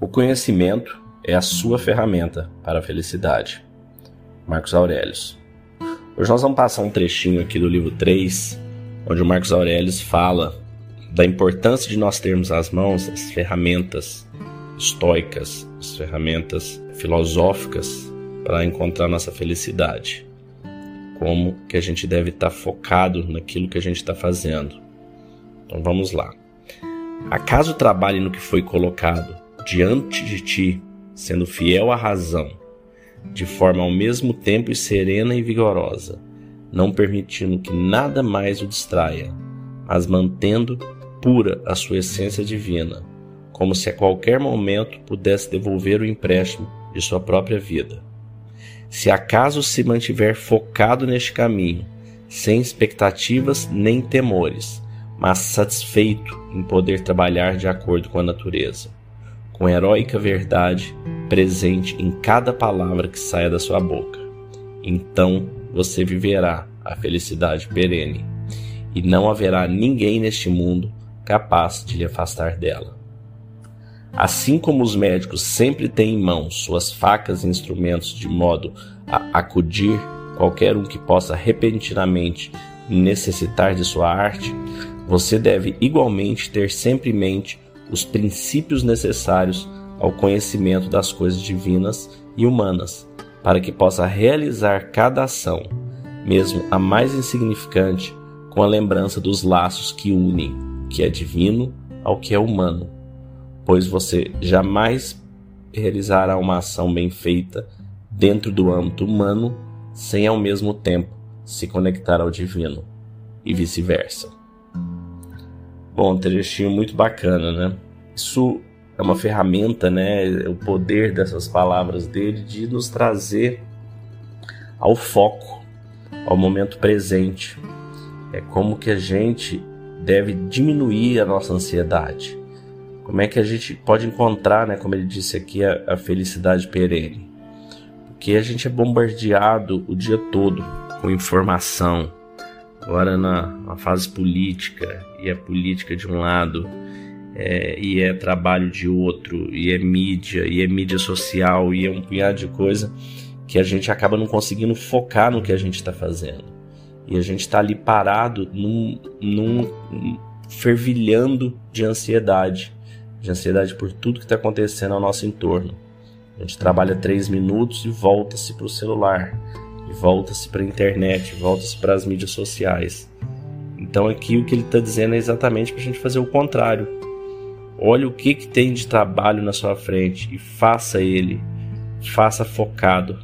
O conhecimento é a sua ferramenta para a felicidade. Marcos Aurelius. Hoje nós vamos passar um trechinho aqui do livro 3, onde o Marcos Aurelius fala da importância de nós termos às mãos as ferramentas estoicas, as ferramentas filosóficas para encontrar nossa felicidade. Como que a gente deve estar focado naquilo que a gente está fazendo. Então vamos lá. Acaso trabalhe no que foi colocado diante de ti, sendo fiel à razão, de forma ao mesmo tempo serena e vigorosa, não permitindo que nada mais o distraia, mas mantendo pura a sua essência divina, como se a qualquer momento pudesse devolver o empréstimo de sua própria vida. Se acaso se mantiver focado neste caminho, sem expectativas nem temores, mas satisfeito em poder trabalhar de acordo com a natureza, com heróica verdade presente em cada palavra que saia da sua boca. Então você viverá a felicidade perene, e não haverá ninguém neste mundo capaz de lhe afastar dela. Assim como os médicos sempre têm em mão suas facas e instrumentos de modo a acudir qualquer um que possa repentinamente necessitar de sua arte, você deve igualmente ter sempre em mente os princípios necessários ao conhecimento das coisas divinas e humanas, para que possa realizar cada ação, mesmo a mais insignificante, com a lembrança dos laços que unem o que é divino ao que é humano, pois você jamais realizará uma ação bem feita dentro do âmbito humano sem ao mesmo tempo se conectar ao divino e vice-versa. Bom, um trechinho muito bacana, né? Isso é uma ferramenta, né? O poder dessas palavras dele de nos trazer ao foco, ao momento presente. É como que a gente deve diminuir a nossa ansiedade. Como é que a gente pode encontrar, né, como ele disse aqui, a, a felicidade perene? Porque a gente é bombardeado o dia todo com informação, agora na, na fase política, e é política de um lado, é, e é trabalho de outro, e é mídia, e é mídia social, e é um punhado de coisa que a gente acaba não conseguindo focar no que a gente está fazendo. E a gente está ali parado num, num fervilhando de ansiedade, de ansiedade por tudo que está acontecendo ao nosso entorno. A gente trabalha três minutos e volta-se para o celular volta-se para a internet, volta-se para as mídias sociais. Então aqui o que ele está dizendo é exatamente para a gente fazer o contrário. Olhe o que, que tem de trabalho na sua frente e faça ele. Faça focado,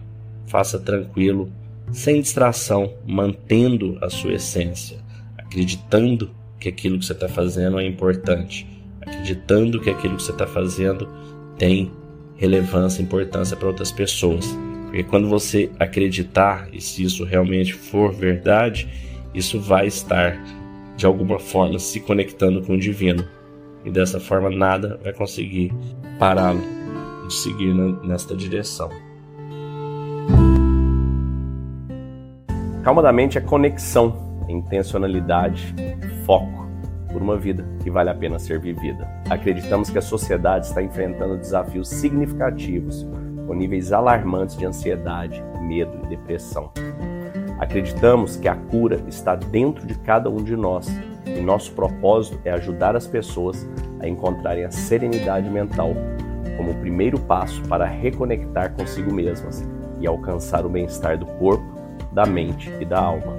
faça tranquilo, sem distração, mantendo a sua essência, acreditando que aquilo que você está fazendo é importante, acreditando que aquilo que você está fazendo tem relevância, importância para outras pessoas. Porque quando você acreditar, e se isso realmente for verdade, isso vai estar de alguma forma se conectando com o divino. E dessa forma nada vai conseguir pará-lo de seguir nesta direção. Calma da mente é conexão, é intencionalidade, foco por uma vida que vale a pena ser vivida. Acreditamos que a sociedade está enfrentando desafios significativos com níveis alarmantes de ansiedade, medo e depressão. Acreditamos que a cura está dentro de cada um de nós e nosso propósito é ajudar as pessoas a encontrarem a serenidade mental como o primeiro passo para reconectar consigo mesmas e alcançar o bem-estar do corpo, da mente e da alma.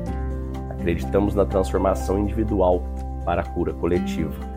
Acreditamos na transformação individual para a cura coletiva.